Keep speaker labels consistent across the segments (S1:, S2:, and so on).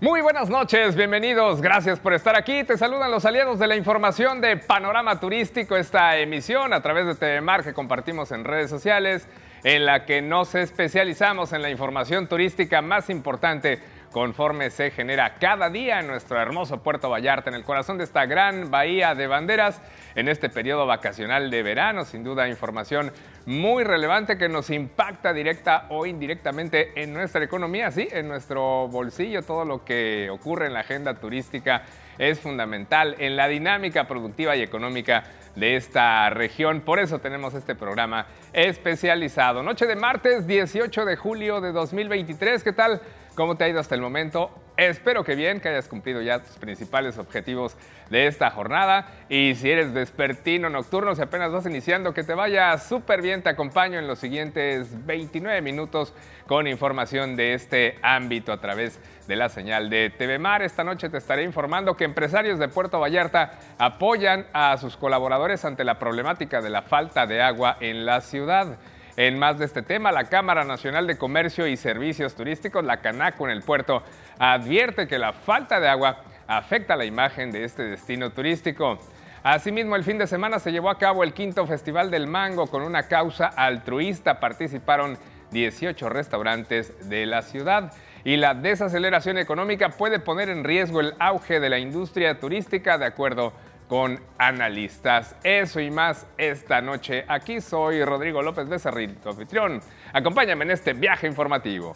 S1: Muy buenas noches, bienvenidos, gracias por estar aquí. Te saludan los aliados de la información de Panorama Turístico, esta emisión a través de TVMar que compartimos en redes sociales, en la que nos especializamos en la información turística más importante conforme se genera cada día en nuestro hermoso Puerto Vallarta, en el corazón de esta gran bahía de banderas, en este periodo vacacional de verano. Sin duda, información muy relevante que nos impacta directa o indirectamente en nuestra economía, sí, en nuestro bolsillo. Todo lo que ocurre en la agenda turística es fundamental en la dinámica productiva y económica de esta región. Por eso tenemos este programa especializado. Noche de martes 18 de julio de 2023. ¿Qué tal? ¿Cómo te ha ido hasta el momento? Espero que bien, que hayas cumplido ya tus principales objetivos de esta jornada. Y si eres despertino nocturno, si apenas vas iniciando, que te vaya súper bien. Te acompaño en los siguientes 29 minutos con información de este ámbito a través de la señal de TV Mar. Esta noche te estaré informando que empresarios de Puerto Vallarta apoyan a sus colaboradores ante la problemática de la falta de agua en la ciudad. En más de este tema, la Cámara Nacional de Comercio y Servicios Turísticos, la Canaco en el puerto, advierte que la falta de agua afecta la imagen de este destino turístico. Asimismo, el fin de semana se llevó a cabo el quinto Festival del Mango con una causa altruista. Participaron 18 restaurantes de la ciudad. Y la desaceleración económica puede poner en riesgo el auge de la industria turística, de acuerdo con analistas. Eso y más esta noche. Aquí soy Rodrigo López Becerril, tu anfitrión. Acompáñame en este viaje informativo.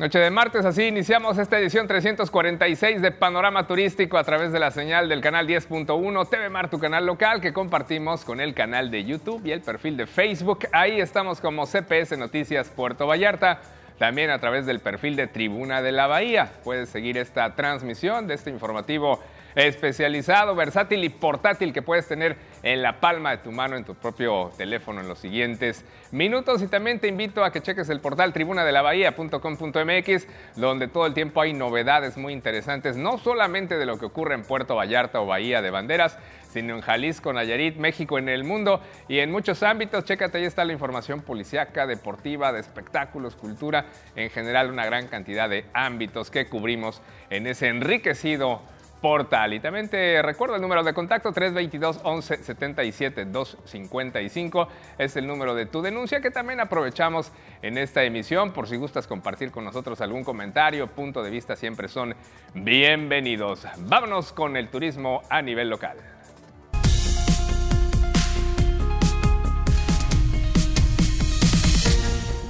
S1: Noche de martes, así iniciamos esta edición 346 de Panorama Turístico a través de la señal del canal 10.1 TV Mar, tu canal local que compartimos con el canal de YouTube y el perfil de Facebook. Ahí estamos como CPS Noticias Puerto Vallarta. También a través del perfil de Tribuna de la Bahía. Puedes seguir esta transmisión de este informativo especializado, versátil y portátil que puedes tener en la palma de tu mano, en tu propio teléfono en los siguientes minutos. Y también te invito a que cheques el portal tribunadelabahía.com.mx, donde todo el tiempo hay novedades muy interesantes, no solamente de lo que ocurre en Puerto Vallarta o Bahía de Banderas, sino en Jalisco, Nayarit, México, en el mundo y en muchos ámbitos. Chécate, ahí está la información policiaca, deportiva, de espectáculos, cultura, en general una gran cantidad de ámbitos que cubrimos en ese enriquecido portal. Y también te recuerdo el número de contacto 322 11 77 255 es el número de tu denuncia que también aprovechamos en esta emisión por si gustas compartir con nosotros algún comentario, punto de vista siempre son bienvenidos. Vámonos con el turismo a nivel local.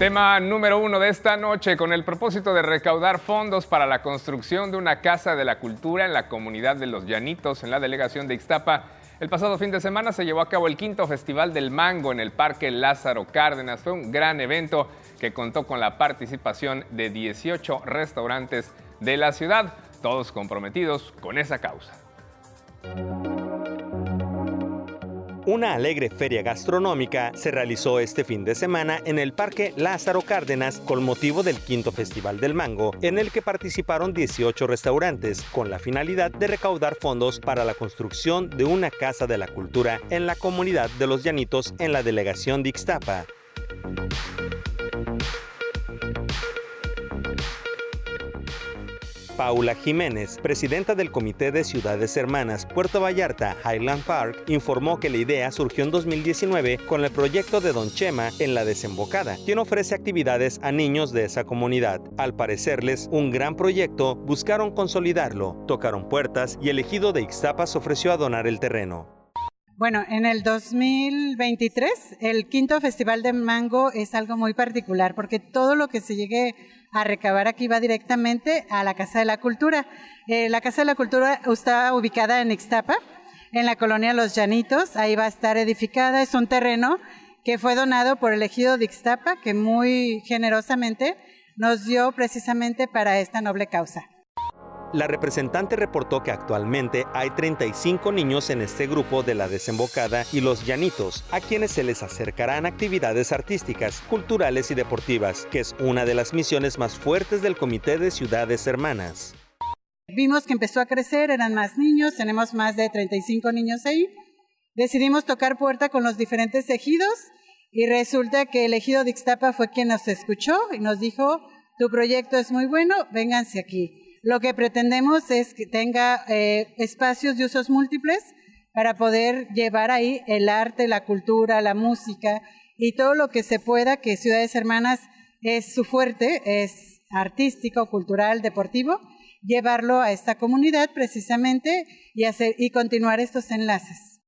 S1: Tema número uno de esta noche, con el propósito de recaudar fondos para la construcción de una casa de la cultura en la comunidad de Los Llanitos, en la delegación de Ixtapa. El pasado fin de semana se llevó a cabo el quinto Festival del Mango en el Parque Lázaro Cárdenas. Fue un gran evento que contó con la participación de 18 restaurantes de la ciudad, todos comprometidos con esa causa.
S2: Una alegre feria gastronómica se realizó este fin de semana en el Parque Lázaro Cárdenas con motivo del quinto Festival del Mango, en el que participaron 18 restaurantes, con la finalidad de recaudar fondos para la construcción de una casa de la cultura en la comunidad de Los Llanitos en la delegación de Ixtapa. Paula Jiménez, presidenta del Comité de Ciudades Hermanas Puerto Vallarta Highland Park, informó que la idea surgió en 2019 con el proyecto de Don Chema en la desembocada, quien ofrece actividades a niños de esa comunidad. Al parecerles un gran proyecto, buscaron consolidarlo, tocaron puertas y el ejido de Ixtapas ofreció a donar el terreno.
S3: Bueno, en el 2023 el quinto Festival de Mango es algo muy particular porque todo lo que se llegue a recabar aquí va directamente a la Casa de la Cultura. Eh, la Casa de la Cultura está ubicada en Ixtapa, en la colonia Los Llanitos. Ahí va a estar edificada. Es un terreno que fue donado por el ejido de Ixtapa, que muy generosamente nos dio precisamente para esta noble causa.
S2: La representante reportó que actualmente hay 35 niños en este grupo de la desembocada y los llanitos, a quienes se les acercarán actividades artísticas, culturales y deportivas, que es una de las misiones más fuertes del Comité de Ciudades Hermanas.
S3: Vimos que empezó a crecer, eran más niños, tenemos más de 35 niños ahí. Decidimos tocar puerta con los diferentes ejidos y resulta que el ejido de Ixtapa fue quien nos escuchó y nos dijo, tu proyecto es muy bueno, vénganse aquí. Lo que pretendemos es que tenga eh, espacios de usos múltiples para poder llevar ahí el arte, la cultura, la música y todo lo que se pueda, que Ciudades Hermanas es su fuerte, es artístico, cultural, deportivo, llevarlo a esta comunidad precisamente y, hacer, y continuar estos enlaces.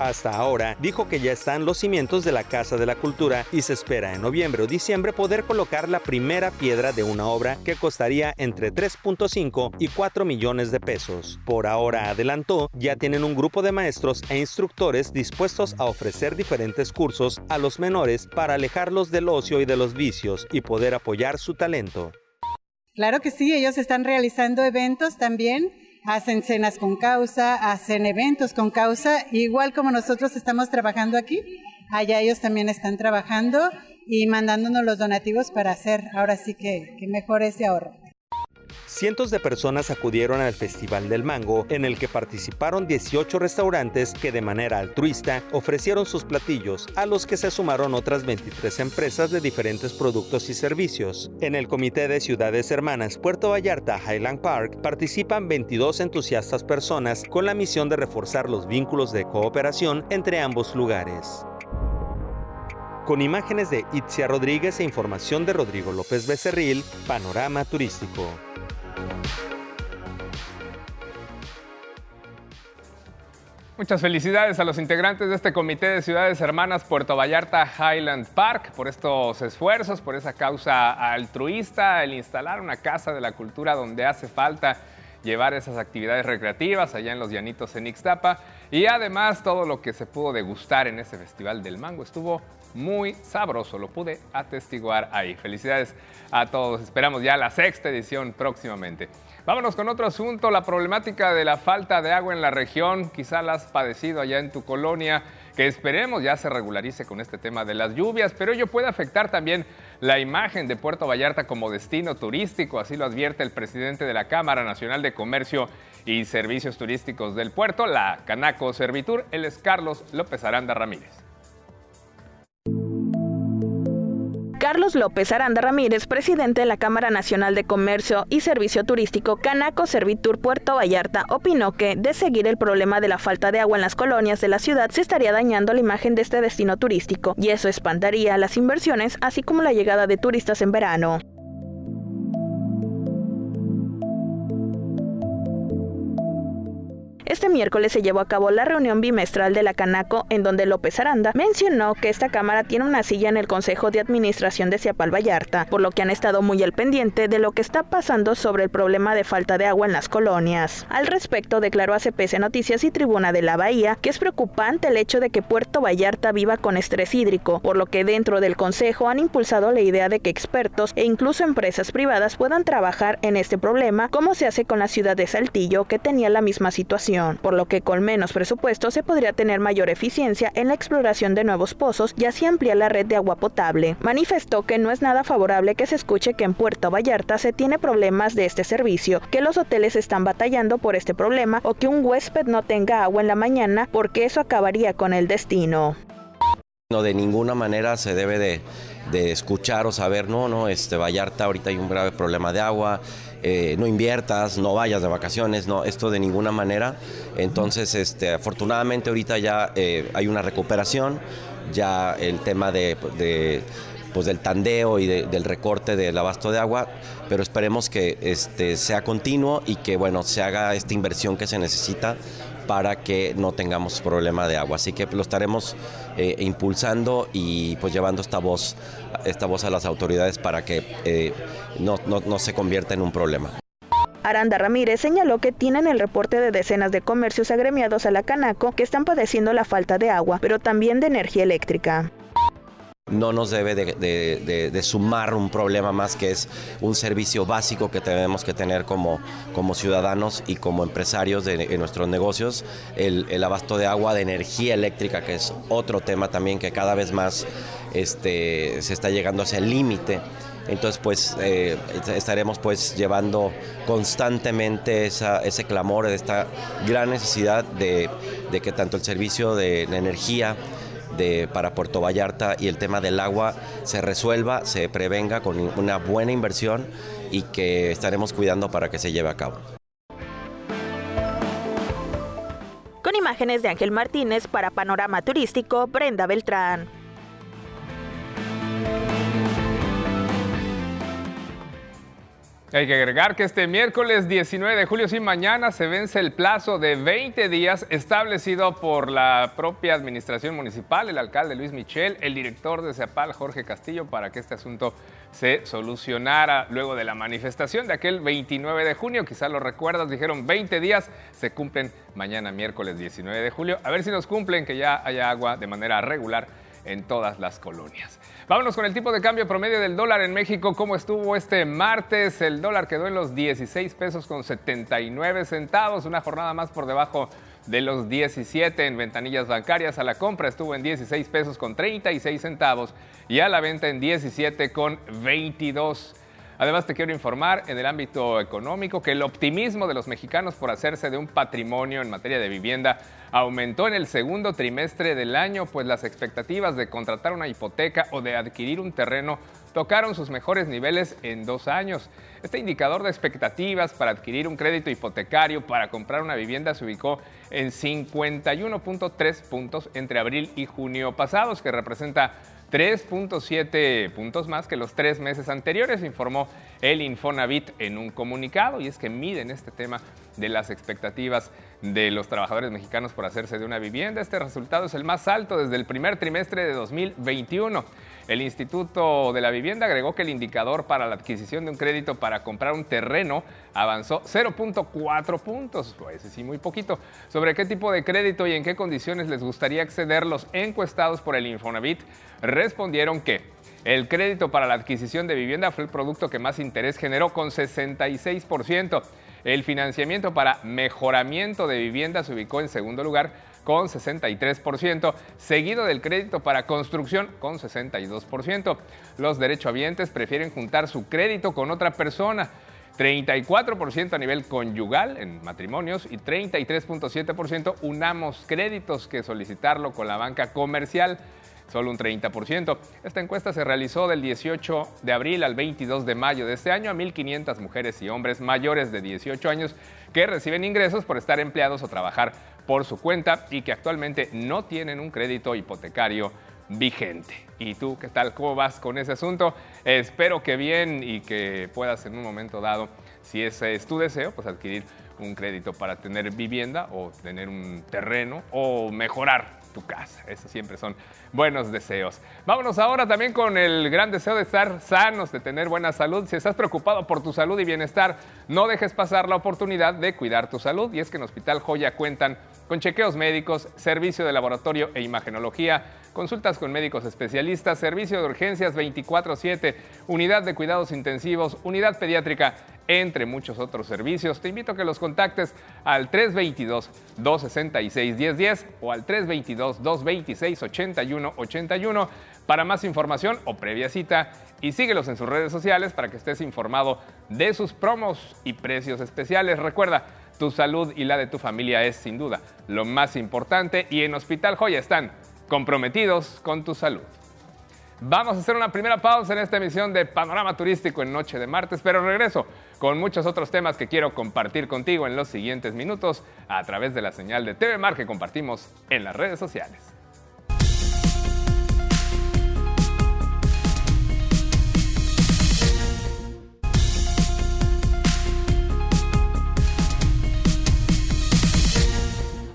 S2: Hasta ahora dijo que ya están los cimientos de la Casa de la Cultura y se espera en noviembre o diciembre poder colocar la primera piedra de una obra que costaría entre 3.5 y 4 millones de pesos. Por ahora adelantó, ya tienen un grupo de maestros e instructores dispuestos a ofrecer diferentes cursos a los menores para alejarlos del ocio y de los vicios y poder apoyar su talento.
S3: Claro que sí, ellos están realizando eventos también hacen cenas con causa, hacen eventos con causa, igual como nosotros estamos trabajando aquí, allá ellos también están trabajando y mandándonos los donativos para hacer ahora sí que, que mejor ese ahorro.
S2: Cientos de personas acudieron al Festival del Mango, en el que participaron 18 restaurantes que de manera altruista ofrecieron sus platillos, a los que se sumaron otras 23 empresas de diferentes productos y servicios. En el Comité de Ciudades Hermanas Puerto Vallarta Highland Park participan 22 entusiastas personas con la misión de reforzar los vínculos de cooperación entre ambos lugares con imágenes de Itzia Rodríguez e información de Rodrigo López Becerril, Panorama Turístico.
S1: Muchas felicidades a los integrantes de este Comité de Ciudades Hermanas Puerto Vallarta Highland Park por estos esfuerzos, por esa causa altruista, el instalar una casa de la cultura donde hace falta llevar esas actividades recreativas allá en los llanitos en Ixtapa. Y además todo lo que se pudo degustar en ese Festival del Mango estuvo muy sabroso, lo pude atestiguar ahí. Felicidades a todos, esperamos ya la sexta edición próximamente. Vámonos con otro asunto, la problemática de la falta de agua en la región. Quizá la has padecido allá en tu colonia, que esperemos ya se regularice con este tema de las lluvias, pero ello puede afectar también la imagen de Puerto Vallarta como destino turístico, así lo advierte el presidente de la Cámara Nacional de Comercio y Servicios Turísticos del Puerto, la Canaco Servitur, él es Carlos López Aranda Ramírez.
S4: Carlos López Aranda Ramírez, presidente de la Cámara Nacional de Comercio y Servicio Turístico Canaco Servitur Puerto Vallarta, opinó que, de seguir el problema de la falta de agua en las colonias de la ciudad, se estaría dañando la imagen de este destino turístico, y eso espantaría las inversiones, así como la llegada de turistas en verano. Este miércoles se llevó a cabo la reunión bimestral de la Canaco, en donde López Aranda mencionó que esta Cámara tiene una silla en el Consejo de Administración de Ciapal Vallarta, por lo que han estado muy al pendiente de lo que está pasando sobre el problema de falta de agua en las colonias. Al respecto, declaró a CPC Noticias y Tribuna de la Bahía que es preocupante el hecho de que Puerto Vallarta viva con estrés hídrico, por lo que dentro del Consejo han impulsado la idea de que expertos e incluso empresas privadas puedan trabajar en este problema, como se hace con la ciudad de Saltillo, que tenía la misma situación por lo que con menos presupuesto se podría tener mayor eficiencia en la exploración de nuevos pozos y así ampliar la red de agua potable. Manifestó que no es nada favorable que se escuche que en Puerto Vallarta se tiene problemas de este servicio, que los hoteles están batallando por este problema o que un huésped no tenga agua en la mañana porque eso acabaría con el destino.
S5: No, de ninguna manera se debe de, de escuchar o saber, no, no, este Vallarta ahorita hay un grave problema de agua, eh, no inviertas, no vayas de vacaciones, no, esto de ninguna manera. Entonces, este, afortunadamente ahorita ya eh, hay una recuperación, ya el tema de, pues del tandeo y del recorte del abasto de agua, pero esperemos que este, sea continuo y que bueno, se haga esta inversión que se necesita para que no tengamos problema de agua. Así que lo estaremos eh, impulsando y pues llevando esta voz, esta voz a las autoridades para que eh, no, no se convierta en un problema.
S4: Aranda Ramírez señaló que tienen el reporte de decenas de comercios agremiados a la Canaco que están padeciendo la falta de agua, pero también de energía eléctrica
S5: no nos debe de, sumar un problema más que es un servicio básico que tenemos que tener como, como ciudadanos y como empresarios de, nuestros negocios, el, abasto de agua, de energía eléctrica, que es otro tema también que cada vez más este, se está llegando hacia el límite. Entonces, pues eh, estaremos pues llevando constantemente ese clamor de esta gran necesidad de, que tanto el servicio de, energía para Puerto Vallarta y el tema del agua se resuelva, se prevenga con una buena inversión y que estaremos cuidando para que se lleve a cabo.
S4: Con imágenes de Ángel Martínez para Panorama Turístico, Brenda Beltrán.
S1: Hay que agregar que este miércoles 19 de julio, sin mañana, se vence el plazo de 20 días establecido por la propia administración municipal, el alcalde Luis Michel, el director de CEPAL, Jorge Castillo, para que este asunto se solucionara luego de la manifestación de aquel 29 de junio. Quizás lo recuerdas, dijeron 20 días, se cumplen mañana miércoles 19 de julio. A ver si nos cumplen, que ya haya agua de manera regular en todas las colonias. Vámonos con el tipo de cambio promedio del dólar en México. ¿Cómo estuvo este martes? El dólar quedó en los 16 pesos con 79 centavos, una jornada más por debajo de los 17 en ventanillas bancarias. A la compra estuvo en 16 pesos con 36 centavos y a la venta en 17 con 22. Además, te quiero informar en el ámbito económico que el optimismo de los mexicanos por hacerse de un patrimonio en materia de vivienda aumentó en el segundo trimestre del año, pues las expectativas de contratar una hipoteca o de adquirir un terreno tocaron sus mejores niveles en dos años. Este indicador de expectativas para adquirir un crédito hipotecario para comprar una vivienda se ubicó en 51.3 puntos entre abril y junio pasados, que representa 3.7 puntos más que los tres meses anteriores, informó el Infonavit en un comunicado, y es que miden este tema de las expectativas de los trabajadores mexicanos por hacerse de una vivienda. Este resultado es el más alto desde el primer trimestre de 2021. El Instituto de la Vivienda agregó que el indicador para la adquisición de un crédito para comprar un terreno avanzó 0.4 puntos, pues sí, muy poquito. ¿Sobre qué tipo de crédito y en qué condiciones les gustaría acceder los encuestados por el Infonavit? Respondieron que el crédito para la adquisición de vivienda fue el producto que más interés generó con 66%. El financiamiento para mejoramiento de vivienda se ubicó en segundo lugar con 63%, seguido del crédito para construcción con 62%. Los derechohabientes prefieren juntar su crédito con otra persona. 34% a nivel conyugal en matrimonios y 33.7% unamos créditos que solicitarlo con la banca comercial solo un 30%. Esta encuesta se realizó del 18 de abril al 22 de mayo de este año a 1.500 mujeres y hombres mayores de 18 años que reciben ingresos por estar empleados o trabajar por su cuenta y que actualmente no tienen un crédito hipotecario vigente. ¿Y tú qué tal? ¿Cómo vas con ese asunto? Espero que bien y que puedas en un momento dado, si ese es tu deseo, pues adquirir un crédito para tener vivienda o tener un terreno o mejorar tu casa. Esos siempre son buenos deseos. Vámonos ahora también con el gran deseo de estar sanos, de tener buena salud. Si estás preocupado por tu salud y bienestar, no dejes pasar la oportunidad de cuidar tu salud. Y es que en Hospital Joya cuentan con chequeos médicos, servicio de laboratorio e imagenología, consultas con médicos especialistas, servicio de urgencias 24/7, unidad de cuidados intensivos, unidad pediátrica entre muchos otros servicios. Te invito a que los contactes al 322-266-1010 o al 322-226-8181 para más información o previa cita y síguelos en sus redes sociales para que estés informado de sus promos y precios especiales. Recuerda, tu salud y la de tu familia es sin duda lo más importante y en Hospital Joya están comprometidos con tu salud. Vamos a hacer una primera pausa en esta emisión de Panorama Turístico en Noche de Martes, pero regreso con muchos otros temas que quiero compartir contigo en los siguientes minutos a través de la señal de TV Mar que compartimos en las redes sociales.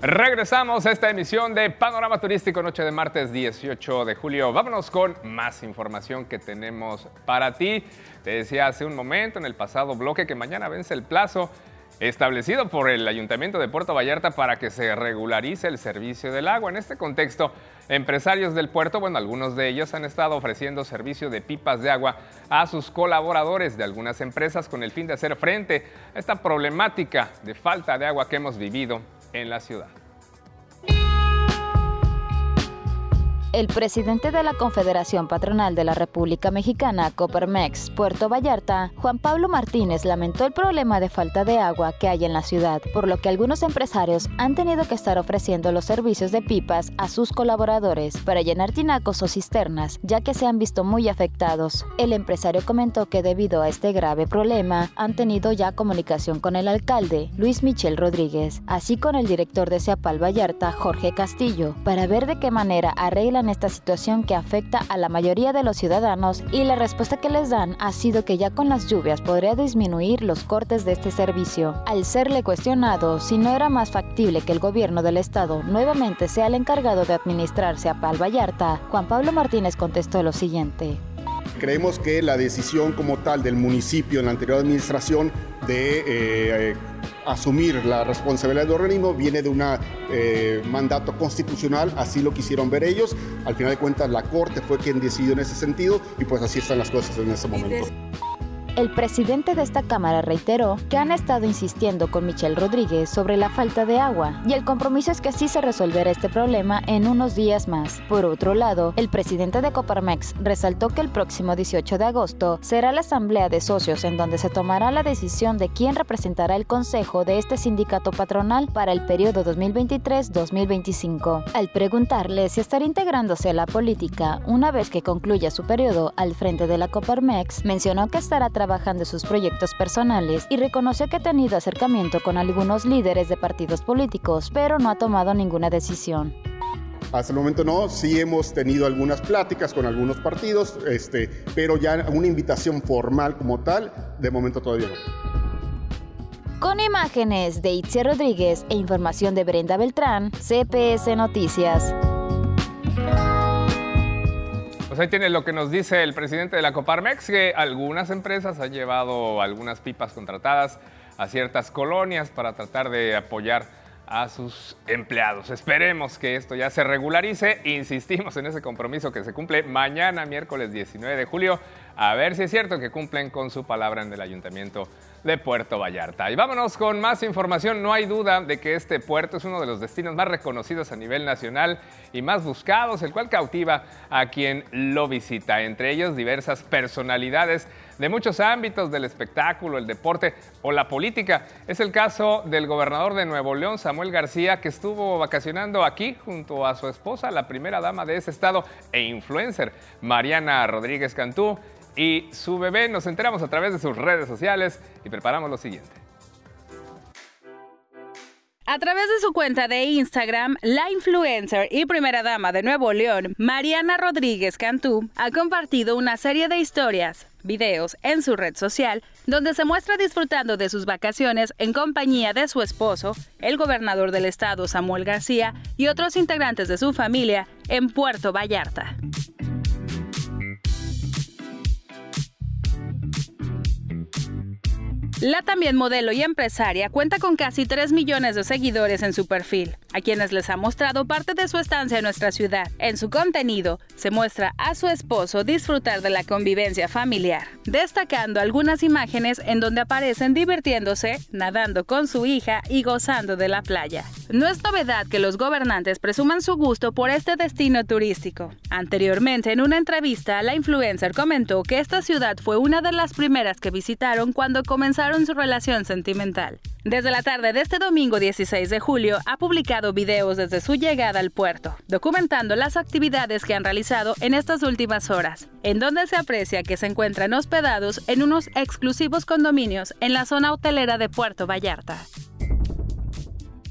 S1: Regresamos a esta emisión de Panorama Turístico Noche de martes 18 de julio. Vámonos con más información que tenemos para ti. Te decía hace un momento en el pasado bloque que mañana vence el plazo establecido por el Ayuntamiento de Puerto Vallarta para que se regularice el servicio del agua. En este contexto, empresarios del puerto, bueno, algunos de ellos han estado ofreciendo servicio de pipas de agua a sus colaboradores de algunas empresas con el fin de hacer frente a esta problemática de falta de agua que hemos vivido en la ciudad.
S6: El presidente de la Confederación Patronal de la República Mexicana, Copermex, Puerto Vallarta, Juan Pablo Martínez, lamentó el problema de falta de agua que hay en la ciudad, por lo que algunos empresarios han tenido que estar ofreciendo los servicios de pipas a sus colaboradores para llenar tinacos o cisternas, ya que se han visto muy afectados. El empresario comentó que debido a este grave problema han tenido ya comunicación con el alcalde, Luis Michel Rodríguez, así con el director de Seapal Vallarta, Jorge Castillo, para ver de qué manera arreglan esta situación que afecta a la mayoría de los ciudadanos y la respuesta que les dan ha sido que ya con las lluvias podría disminuir los cortes de este servicio. Al serle cuestionado si no era más factible que el gobierno del estado nuevamente sea el encargado de administrarse a Pal Vallarta, Juan Pablo Martínez contestó lo siguiente.
S7: Creemos que la decisión como tal del municipio en la anterior administración de eh, asumir la responsabilidad del organismo viene de un eh, mandato constitucional, así lo quisieron ver ellos. Al final de cuentas, la Corte fue quien decidió en ese sentido y pues así están las cosas en ese momento.
S6: El presidente de esta Cámara reiteró que han estado insistiendo con Michelle Rodríguez sobre la falta de agua y el compromiso es que sí se resolverá este problema en unos días más. Por otro lado, el presidente de Coparmex resaltó que el próximo 18 de agosto será la asamblea de socios en donde se tomará la decisión de quién representará el consejo de este sindicato patronal para el periodo 2023-2025. Al preguntarle si estará integrándose a la política una vez que concluya su periodo al frente de la Coparmex, mencionó que estará trabajando trabajando sus proyectos personales y reconoció que ha tenido acercamiento con algunos líderes de partidos políticos, pero no ha tomado ninguna decisión.
S7: Hasta el momento no, sí hemos tenido algunas pláticas con algunos partidos, este, pero ya una invitación formal como tal, de momento todavía no.
S6: Con imágenes de Itzia Rodríguez e información de Brenda Beltrán, CPS Noticias.
S1: Pues ahí tiene lo que nos dice el presidente de la Coparmex, que algunas empresas han llevado algunas pipas contratadas a ciertas colonias para tratar de apoyar a sus empleados. Esperemos que esto ya se regularice. Insistimos en ese compromiso que se cumple mañana, miércoles 19 de julio, a ver si es cierto que cumplen con su palabra en el ayuntamiento de Puerto Vallarta. Y vámonos con más información. No hay duda de que este puerto es uno de los destinos más reconocidos a nivel nacional y más buscados, el cual cautiva a quien lo visita, entre ellos diversas personalidades de muchos ámbitos del espectáculo, el deporte o la política. Es el caso del gobernador de Nuevo León, Samuel García, que estuvo vacacionando aquí junto a su esposa, la primera dama de ese estado e influencer, Mariana Rodríguez Cantú y su bebé. Nos enteramos a través de sus redes sociales y preparamos lo siguiente.
S8: A través de su cuenta de Instagram, la influencer y primera dama de Nuevo León, Mariana Rodríguez Cantú, ha compartido una serie de historias, videos en su red social, donde se muestra disfrutando de sus vacaciones en compañía de su esposo, el gobernador del estado Samuel García y otros integrantes de su familia en Puerto Vallarta. La también modelo y empresaria cuenta con casi 3 millones de seguidores en su perfil, a quienes les ha mostrado parte de su estancia en nuestra ciudad. En su contenido se muestra a su esposo disfrutar de la convivencia familiar, destacando algunas imágenes en donde aparecen divirtiéndose, nadando con su hija y gozando de la playa. No es novedad que los gobernantes presuman su gusto por este destino turístico. Anteriormente, en una entrevista, la influencer comentó que esta ciudad fue una de las primeras que visitaron cuando comenzaron su relación sentimental. Desde la tarde de este domingo 16 de julio ha publicado videos desde su llegada al puerto, documentando las actividades que han realizado en estas últimas horas, en donde se aprecia que se encuentran hospedados en unos exclusivos condominios en la zona hotelera de Puerto Vallarta.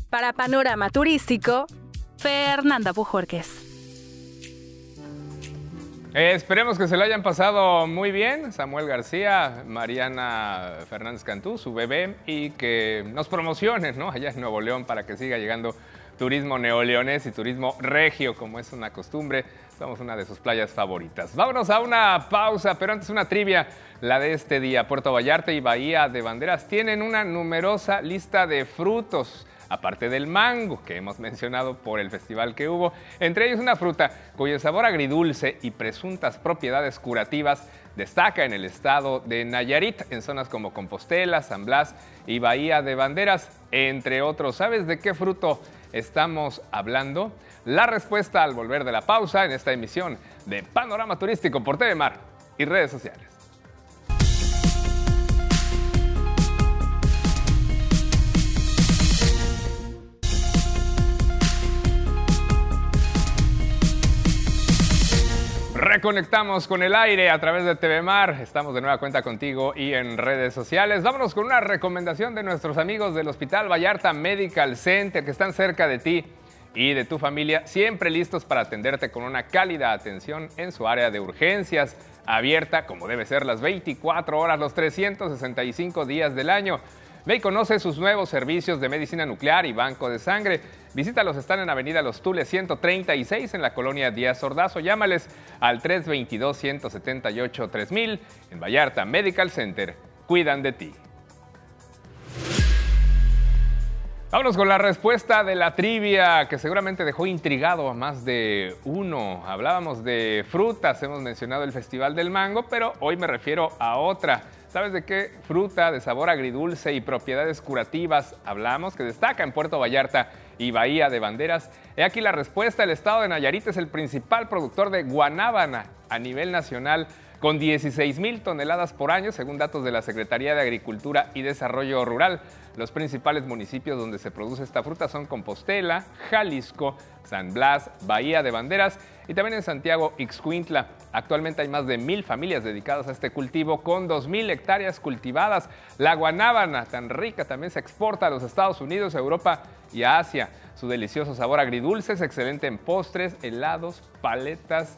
S8: Para Panorama Turístico, Fernanda Bujorques.
S1: Esperemos que se lo hayan pasado muy bien, Samuel García, Mariana Fernández Cantú, su bebé, y que nos promocionen ¿no? allá en Nuevo León para que siga llegando turismo neoleones y turismo regio, como es una costumbre. Somos una de sus playas favoritas. Vámonos a una pausa, pero antes una trivia. La de este día, Puerto Vallarta y Bahía de Banderas tienen una numerosa lista de frutos aparte del mango que hemos mencionado por el festival que hubo, entre ellos una fruta cuyo sabor agridulce y presuntas propiedades curativas destaca en el estado de Nayarit, en zonas como Compostela, San Blas y Bahía de Banderas, entre otros. ¿Sabes de qué fruto estamos hablando? La respuesta al volver de la pausa en esta emisión de Panorama Turístico por TV Mar y redes sociales. Reconectamos con el aire a través de TV Mar. Estamos de nueva cuenta contigo y en redes sociales. Vámonos con una recomendación de nuestros amigos del Hospital Vallarta Medical Center que están cerca de ti y de tu familia, siempre listos para atenderte con una cálida atención en su área de urgencias, abierta como debe ser las 24 horas, los 365 días del año. Ve y conoce sus nuevos servicios de medicina nuclear y banco de sangre. Visítalos, están en Avenida Los Tules 136 en la colonia Díaz Ordazo. Llámales al 322-178-3000 en Vallarta Medical Center. Cuidan de ti. Vámonos con la respuesta de la trivia que seguramente dejó intrigado a más de uno. Hablábamos de frutas, hemos mencionado el Festival del Mango, pero hoy me refiero a otra. ¿Sabes de qué fruta de sabor agridulce y propiedades curativas hablamos que destaca en Puerto Vallarta y Bahía de Banderas? He aquí la respuesta. El estado de Nayarit es el principal productor de guanábana a nivel nacional con 16 mil toneladas por año, según datos de la Secretaría de Agricultura y Desarrollo Rural. Los principales municipios donde se produce esta fruta son Compostela, Jalisco, San Blas, Bahía de Banderas y también en Santiago, Ixcuintla. Actualmente hay más de mil familias dedicadas a este cultivo con dos mil hectáreas cultivadas. La guanábana, tan rica, también se exporta a los Estados Unidos, Europa y a Asia. Su delicioso sabor agridulce es excelente en postres, helados, paletas,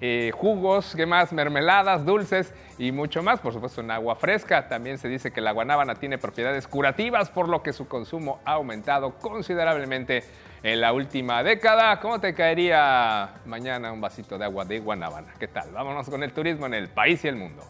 S1: eh, jugos, ¿qué más? Mermeladas, dulces y mucho más. Por supuesto, en agua fresca. También se dice que la guanábana tiene propiedades curativas, por lo que su consumo ha aumentado considerablemente en la última década. ¿Cómo te caería mañana un vasito de agua de guanábana? ¿Qué tal? Vámonos con el turismo en el país y el mundo.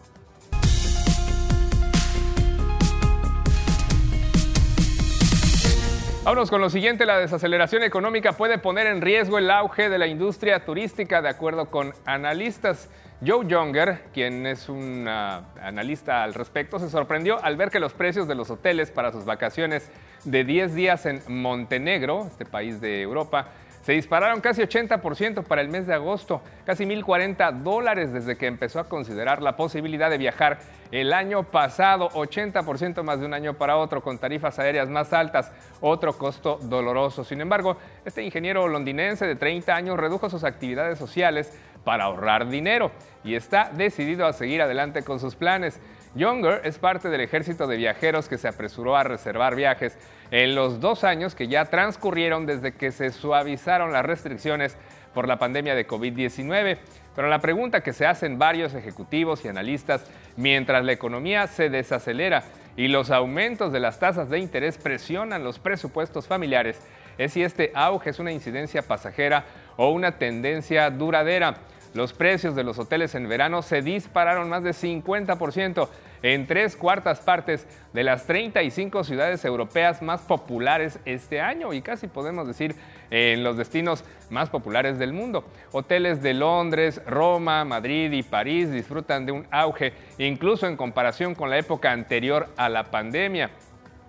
S1: Vámonos con lo siguiente, la desaceleración económica puede poner en riesgo el auge de la industria turística, de acuerdo con analistas. Joe Younger, quien es un analista al respecto, se sorprendió al ver que los precios de los hoteles para sus vacaciones de 10 días en Montenegro, este país de Europa, se dispararon casi 80% para el mes de agosto, casi 1.040 dólares desde que empezó a considerar la posibilidad de viajar el año pasado, 80% más de un año para otro, con tarifas aéreas más altas, otro costo doloroso. Sin embargo, este ingeniero londinense de 30 años redujo sus actividades sociales para ahorrar dinero y está decidido a seguir adelante con sus planes. Younger es parte del ejército de viajeros que se apresuró a reservar viajes en los dos años que ya transcurrieron desde que se suavizaron las restricciones por la pandemia de COVID-19. Pero la pregunta que se hacen varios ejecutivos y analistas mientras la economía se desacelera y los aumentos de las tasas de interés presionan los presupuestos familiares es si este auge es una incidencia pasajera o una tendencia duradera. Los precios de los hoteles en verano se dispararon más de 50% en tres cuartas partes de las 35 ciudades europeas más populares este año y casi podemos decir en los destinos más populares del mundo. Hoteles de Londres, Roma, Madrid y París disfrutan de un auge incluso en comparación con la época anterior a la pandemia.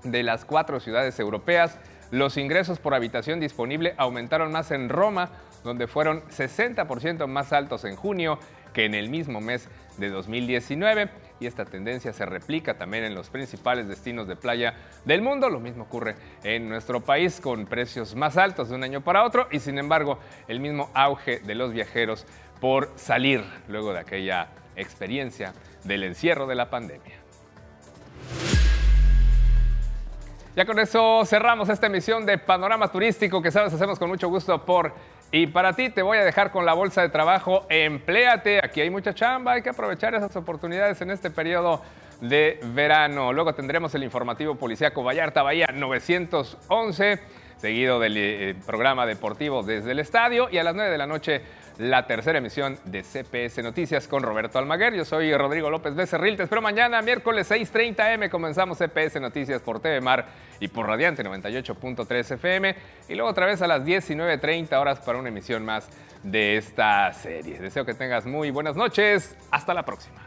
S1: De las cuatro ciudades europeas, los ingresos por habitación disponible aumentaron más en Roma, donde fueron 60% más altos en junio que en el mismo mes de 2019 y esta tendencia se replica también en los principales destinos de playa del mundo. Lo mismo ocurre en nuestro país con precios más altos de un año para otro y sin embargo el mismo auge de los viajeros por salir luego de aquella experiencia del encierro de la pandemia. Ya con eso cerramos esta emisión de Panorama Turístico que sabes hacemos con mucho gusto por y para ti te voy a dejar con la bolsa de trabajo, empléate, aquí hay mucha chamba, hay que aprovechar esas oportunidades en este periodo de verano. Luego tendremos el informativo policíaco Vallarta Bahía 911, seguido del eh, programa deportivo desde el estadio y a las 9 de la noche la tercera emisión de CPS Noticias con Roberto Almaguer. Yo soy Rodrigo López Becerril. Te espero mañana, miércoles 6:30 M. Comenzamos CPS Noticias por TV Mar y por Radiante 98.3 FM. Y luego otra vez a las 19:30 horas para una emisión más de esta serie. Deseo que tengas muy buenas noches. Hasta la próxima.